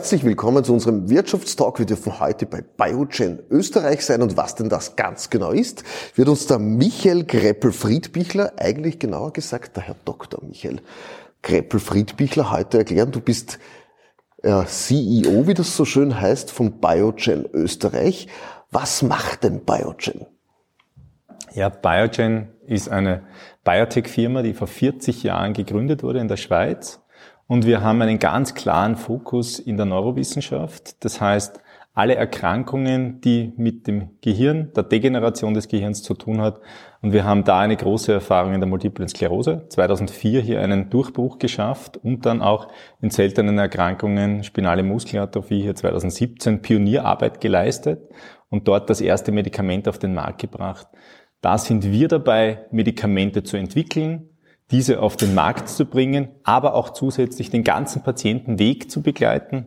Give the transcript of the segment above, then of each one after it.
Herzlich willkommen zu unserem Wirtschaftstalk. Wir dürfen heute bei Biogen Österreich sein und was denn das ganz genau ist, wird uns der Michael Greppel-Friedbichler, eigentlich genauer gesagt der Herr Dr. Michael Greppel-Friedbichler heute erklären. Du bist äh, CEO, wie das so schön heißt, von Biogen Österreich. Was macht denn Biogen? Ja, Biogen ist eine Biotech-Firma, die vor 40 Jahren gegründet wurde in der Schweiz und wir haben einen ganz klaren Fokus in der Neurowissenschaft. Das heißt, alle Erkrankungen, die mit dem Gehirn, der Degeneration des Gehirns zu tun hat. Und wir haben da eine große Erfahrung in der Multiplen Sklerose. 2004 hier einen Durchbruch geschafft und dann auch in seltenen Erkrankungen, spinale Muskelatrophie hier 2017 Pionierarbeit geleistet und dort das erste Medikament auf den Markt gebracht. Da sind wir dabei, Medikamente zu entwickeln, diese auf den Markt zu bringen, aber auch zusätzlich den ganzen Patientenweg zu begleiten,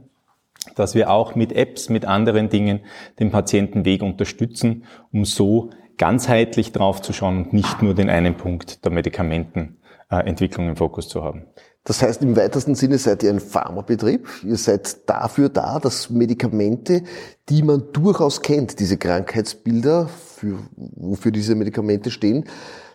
dass wir auch mit Apps, mit anderen Dingen den Patientenweg unterstützen, um so ganzheitlich drauf zu schauen und nicht nur den einen Punkt der Medikamentenentwicklung im Fokus zu haben. Das heißt, im weitesten Sinne seid ihr ein Pharmabetrieb. Ihr seid dafür da, dass Medikamente, die man durchaus kennt, diese Krankheitsbilder, für, wofür diese Medikamente stehen,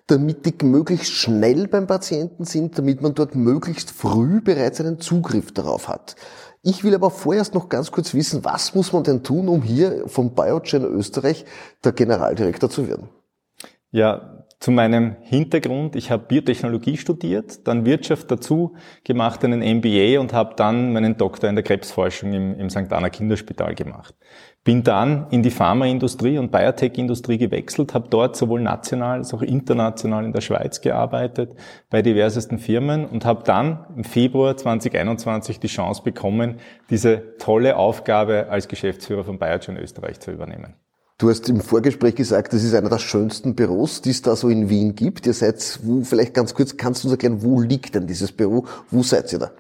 damit die möglichst schnell beim Patienten sind, damit man dort möglichst früh bereits einen Zugriff darauf hat. Ich will aber vorerst noch ganz kurz wissen, was muss man denn tun, um hier vom Biogen Österreich der Generaldirektor zu werden? Ja, zu meinem Hintergrund, ich habe Biotechnologie studiert, dann Wirtschaft dazu gemacht, einen MBA und habe dann meinen Doktor in der Krebsforschung im, im St. Anna Kinderspital gemacht. Bin dann in die Pharmaindustrie und Biotech-Industrie gewechselt, habe dort sowohl national als auch international in der Schweiz gearbeitet, bei diversesten Firmen und habe dann im Februar 2021 die Chance bekommen, diese tolle Aufgabe als Geschäftsführer von Biogen Österreich zu übernehmen. Du hast im Vorgespräch gesagt, das ist einer der schönsten Büros, die es da so in Wien gibt. Ihr seid, vielleicht ganz kurz, kannst du uns erklären, wo liegt denn dieses Büro? Wo seid ihr da?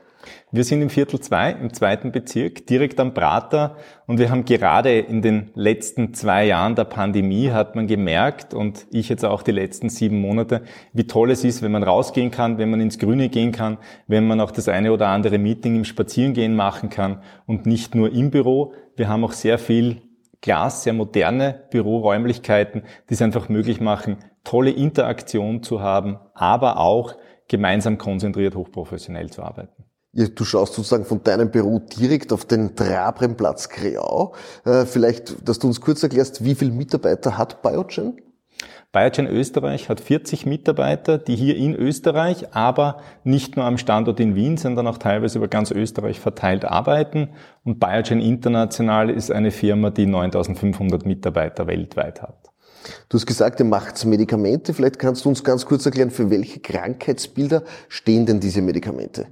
Wir sind im Viertel 2, im zweiten Bezirk, direkt am Prater. Und wir haben gerade in den letzten zwei Jahren der Pandemie hat man gemerkt, und ich jetzt auch die letzten sieben Monate, wie toll es ist, wenn man rausgehen kann, wenn man ins Grüne gehen kann, wenn man auch das eine oder andere Meeting im Spazierengehen machen kann und nicht nur im Büro. Wir haben auch sehr viel Glas, sehr moderne Büroräumlichkeiten, die es einfach möglich machen, tolle Interaktion zu haben, aber auch gemeinsam konzentriert hochprofessionell zu arbeiten. Du schaust sozusagen von deinem Büro direkt auf den Trabrenplatz Kreau. Äh, vielleicht, dass du uns kurz erklärst, wie viele Mitarbeiter hat Biogen? Biogen Österreich hat 40 Mitarbeiter, die hier in Österreich, aber nicht nur am Standort in Wien, sondern auch teilweise über ganz Österreich verteilt arbeiten. Und Biogen International ist eine Firma, die 9500 Mitarbeiter weltweit hat. Du hast gesagt, ihr macht Medikamente. Vielleicht kannst du uns ganz kurz erklären, für welche Krankheitsbilder stehen denn diese Medikamente?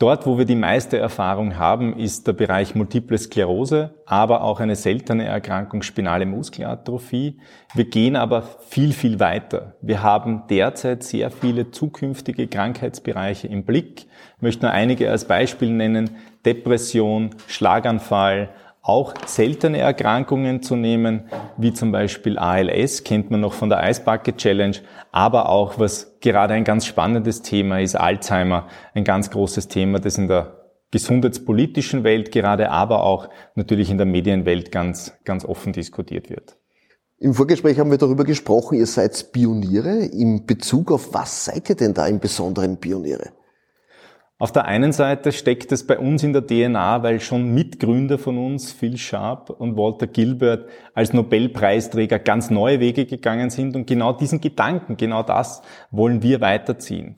Dort, wo wir die meiste Erfahrung haben, ist der Bereich Multiple Sklerose, aber auch eine seltene Erkrankung spinale Muskelatrophie. Wir gehen aber viel, viel weiter. Wir haben derzeit sehr viele zukünftige Krankheitsbereiche im Blick. Ich möchte nur einige als Beispiel nennen. Depression, Schlaganfall, auch seltene Erkrankungen zu nehmen, wie zum Beispiel ALS, kennt man noch von der Ice Bucket Challenge, aber auch, was gerade ein ganz spannendes Thema ist, Alzheimer, ein ganz großes Thema, das in der gesundheitspolitischen Welt gerade, aber auch natürlich in der Medienwelt ganz, ganz offen diskutiert wird. Im Vorgespräch haben wir darüber gesprochen, ihr seid Pioniere. In Bezug auf was seid ihr denn da im Besonderen Pioniere? Auf der einen Seite steckt es bei uns in der DNA, weil schon Mitgründer von uns, Phil Sharp und Walter Gilbert, als Nobelpreisträger ganz neue Wege gegangen sind und genau diesen Gedanken, genau das wollen wir weiterziehen.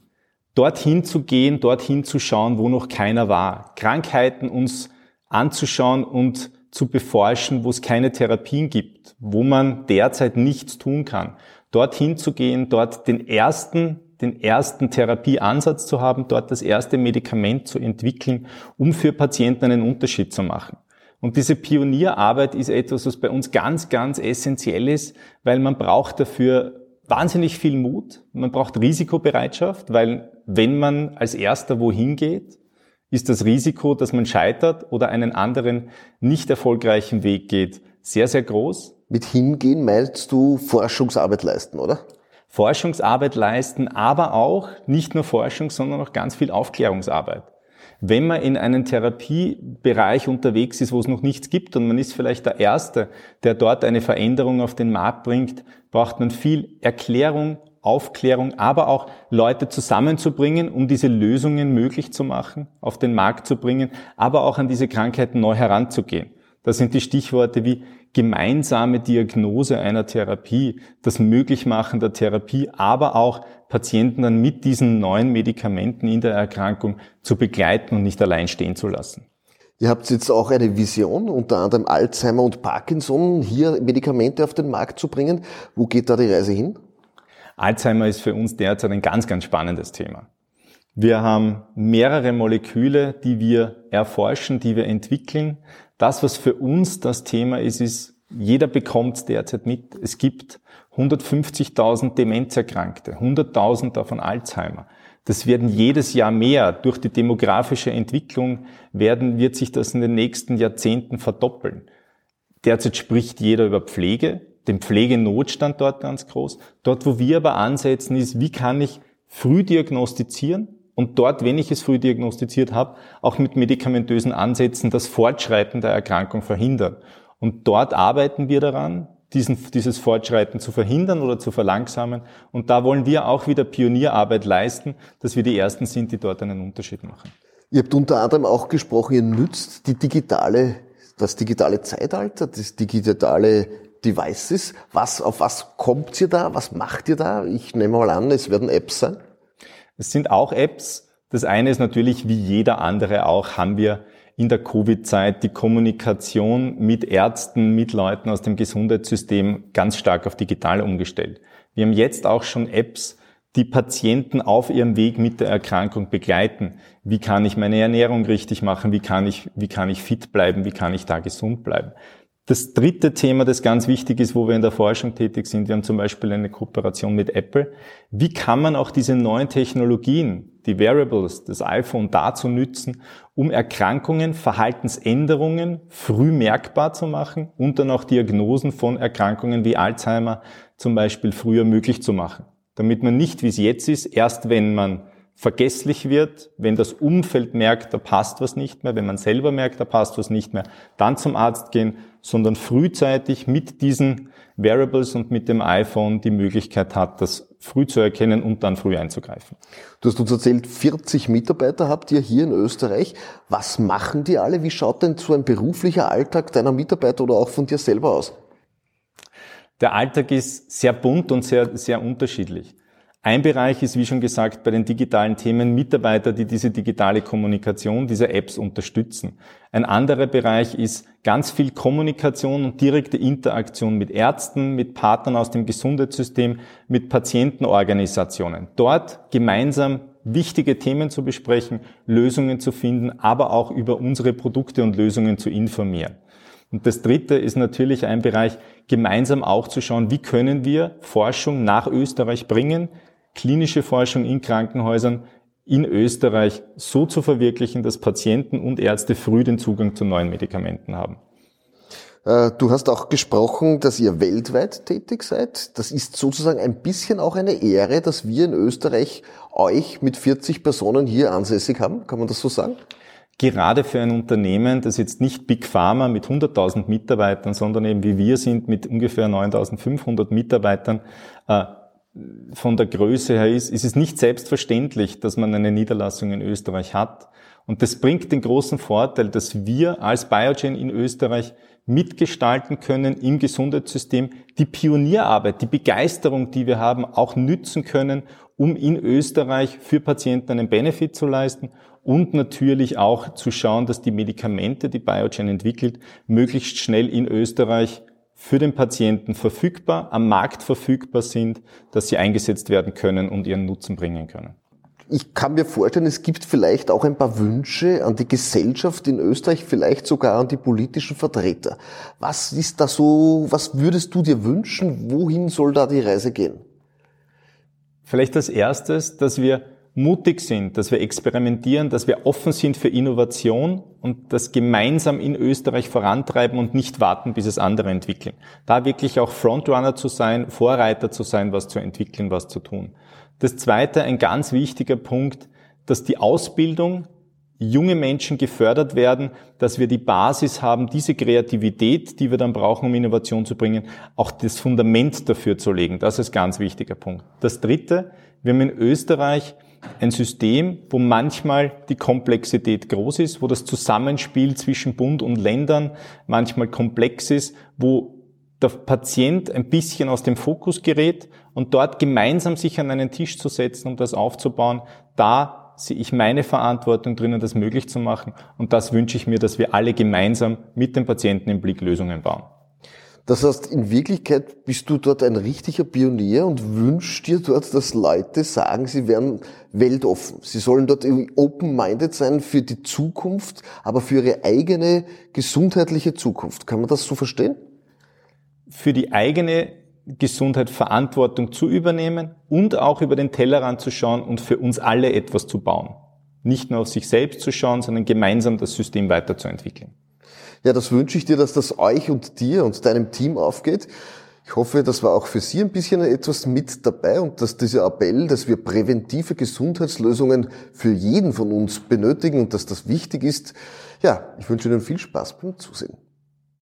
Dorthin zu gehen, dorthin zu schauen, wo noch keiner war. Krankheiten uns anzuschauen und zu beforschen, wo es keine Therapien gibt, wo man derzeit nichts tun kann. Dorthin zu gehen, dort den ersten den ersten Therapieansatz zu haben, dort das erste Medikament zu entwickeln, um für Patienten einen Unterschied zu machen. Und diese Pionierarbeit ist etwas, was bei uns ganz, ganz essentiell ist, weil man braucht dafür wahnsinnig viel Mut, man braucht Risikobereitschaft, weil wenn man als erster wohin geht, ist das Risiko, dass man scheitert oder einen anderen nicht erfolgreichen Weg geht, sehr, sehr groß. Mit hingehen meinst du Forschungsarbeit leisten, oder? Forschungsarbeit leisten, aber auch nicht nur Forschung, sondern auch ganz viel Aufklärungsarbeit. Wenn man in einem Therapiebereich unterwegs ist, wo es noch nichts gibt und man ist vielleicht der Erste, der dort eine Veränderung auf den Markt bringt, braucht man viel Erklärung, Aufklärung, aber auch Leute zusammenzubringen, um diese Lösungen möglich zu machen, auf den Markt zu bringen, aber auch an diese Krankheiten neu heranzugehen. Das sind die Stichworte wie gemeinsame Diagnose einer Therapie, das Möglichmachen der Therapie, aber auch Patienten dann mit diesen neuen Medikamenten in der Erkrankung zu begleiten und nicht allein stehen zu lassen. Ihr habt jetzt auch eine Vision, unter anderem Alzheimer und Parkinson, hier Medikamente auf den Markt zu bringen. Wo geht da die Reise hin? Alzheimer ist für uns derzeit ein ganz, ganz spannendes Thema. Wir haben mehrere Moleküle, die wir erforschen, die wir entwickeln. Das, was für uns das Thema ist, ist, jeder bekommt derzeit mit. Es gibt 150.000 Demenzerkrankte, 100.000 davon Alzheimer. Das werden jedes Jahr mehr. Durch die demografische Entwicklung werden, wird sich das in den nächsten Jahrzehnten verdoppeln. Derzeit spricht jeder über Pflege den Pflegenotstand dort ganz groß. Dort, wo wir aber ansetzen, ist, wie kann ich früh diagnostizieren und dort, wenn ich es früh diagnostiziert habe, auch mit medikamentösen Ansätzen das Fortschreiten der Erkrankung verhindern. Und dort arbeiten wir daran, diesen, dieses Fortschreiten zu verhindern oder zu verlangsamen. Und da wollen wir auch wieder Pionierarbeit leisten, dass wir die Ersten sind, die dort einen Unterschied machen. Ihr habt unter anderem auch gesprochen, ihr nützt die digitale, das digitale Zeitalter, das digitale Devices. Was, auf was kommt ihr da? Was macht ihr da? Ich nehme mal an, es werden Apps sein. Es sind auch Apps. Das eine ist natürlich, wie jeder andere auch, haben wir in der Covid-Zeit die Kommunikation mit Ärzten, mit Leuten aus dem Gesundheitssystem ganz stark auf digital umgestellt. Wir haben jetzt auch schon Apps, die Patienten auf ihrem Weg mit der Erkrankung begleiten. Wie kann ich meine Ernährung richtig machen? Wie kann ich, wie kann ich fit bleiben? Wie kann ich da gesund bleiben? Das dritte Thema, das ganz wichtig ist, wo wir in der Forschung tätig sind, wir haben zum Beispiel eine Kooperation mit Apple. Wie kann man auch diese neuen Technologien, die Variables, das iPhone dazu nützen, um Erkrankungen, Verhaltensänderungen früh merkbar zu machen und dann auch Diagnosen von Erkrankungen wie Alzheimer zum Beispiel früher möglich zu machen? Damit man nicht, wie es jetzt ist, erst wenn man vergesslich wird, wenn das Umfeld merkt, da passt was nicht mehr, wenn man selber merkt, da passt was nicht mehr, dann zum Arzt gehen, sondern frühzeitig mit diesen Variables und mit dem iPhone die Möglichkeit hat, das früh zu erkennen und dann früh einzugreifen. Du hast uns erzählt, 40 Mitarbeiter habt ihr hier in Österreich. Was machen die alle? Wie schaut denn so ein beruflicher Alltag deiner Mitarbeiter oder auch von dir selber aus? Der Alltag ist sehr bunt und sehr, sehr unterschiedlich. Ein Bereich ist, wie schon gesagt, bei den digitalen Themen Mitarbeiter, die diese digitale Kommunikation, diese Apps unterstützen. Ein anderer Bereich ist ganz viel Kommunikation und direkte Interaktion mit Ärzten, mit Partnern aus dem Gesundheitssystem, mit Patientenorganisationen. Dort gemeinsam wichtige Themen zu besprechen, Lösungen zu finden, aber auch über unsere Produkte und Lösungen zu informieren. Und das Dritte ist natürlich ein Bereich, gemeinsam auch zu schauen, wie können wir Forschung nach Österreich bringen, klinische Forschung in Krankenhäusern in Österreich so zu verwirklichen, dass Patienten und Ärzte früh den Zugang zu neuen Medikamenten haben. Äh, du hast auch gesprochen, dass ihr weltweit tätig seid. Das ist sozusagen ein bisschen auch eine Ehre, dass wir in Österreich euch mit 40 Personen hier ansässig haben. Kann man das so sagen? Gerade für ein Unternehmen, das jetzt nicht Big Pharma mit 100.000 Mitarbeitern, sondern eben wie wir sind mit ungefähr 9.500 Mitarbeitern, äh, von der Größe her ist, ist es nicht selbstverständlich, dass man eine Niederlassung in Österreich hat. Und das bringt den großen Vorteil, dass wir als Biogen in Österreich mitgestalten können im Gesundheitssystem, die Pionierarbeit, die Begeisterung, die wir haben, auch nützen können, um in Österreich für Patienten einen Benefit zu leisten und natürlich auch zu schauen, dass die Medikamente, die Biogen entwickelt, möglichst schnell in Österreich für den Patienten verfügbar, am Markt verfügbar sind, dass sie eingesetzt werden können und ihren Nutzen bringen können. Ich kann mir vorstellen, es gibt vielleicht auch ein paar Wünsche an die Gesellschaft in Österreich, vielleicht sogar an die politischen Vertreter. Was ist da so, was würdest du dir wünschen? Wohin soll da die Reise gehen? Vielleicht als erstes, dass wir mutig sind, dass wir experimentieren, dass wir offen sind für Innovation und das gemeinsam in Österreich vorantreiben und nicht warten, bis es andere entwickeln. Da wirklich auch Frontrunner zu sein, Vorreiter zu sein, was zu entwickeln, was zu tun. Das zweite, ein ganz wichtiger Punkt, dass die Ausbildung junge Menschen gefördert werden, dass wir die Basis haben, diese Kreativität, die wir dann brauchen, um Innovation zu bringen, auch das Fundament dafür zu legen. Das ist ein ganz wichtiger Punkt. Das Dritte, wir haben in Österreich ein System, wo manchmal die Komplexität groß ist, wo das Zusammenspiel zwischen Bund und Ländern manchmal komplex ist, wo der Patient ein bisschen aus dem Fokus gerät und dort gemeinsam sich an einen Tisch zu setzen, um das aufzubauen, da sehe ich meine Verantwortung drinnen, das möglich zu machen. Und das wünsche ich mir, dass wir alle gemeinsam mit dem Patienten im Blick Lösungen bauen. Das heißt, in Wirklichkeit bist du dort ein richtiger Pionier und wünschst dir dort, dass Leute sagen, sie wären weltoffen. Sie sollen dort open-minded sein für die Zukunft, aber für ihre eigene gesundheitliche Zukunft. Kann man das so verstehen? Für die eigene Gesundheit Verantwortung zu übernehmen und auch über den Tellerrand zu schauen und für uns alle etwas zu bauen. Nicht nur auf sich selbst zu schauen, sondern gemeinsam das System weiterzuentwickeln. Ja, das wünsche ich dir, dass das euch und dir und deinem Team aufgeht. Ich hoffe, das war auch für Sie ein bisschen etwas mit dabei und dass dieser Appell, dass wir präventive Gesundheitslösungen für jeden von uns benötigen und dass das wichtig ist. Ja, ich wünsche Ihnen viel Spaß beim Zusehen.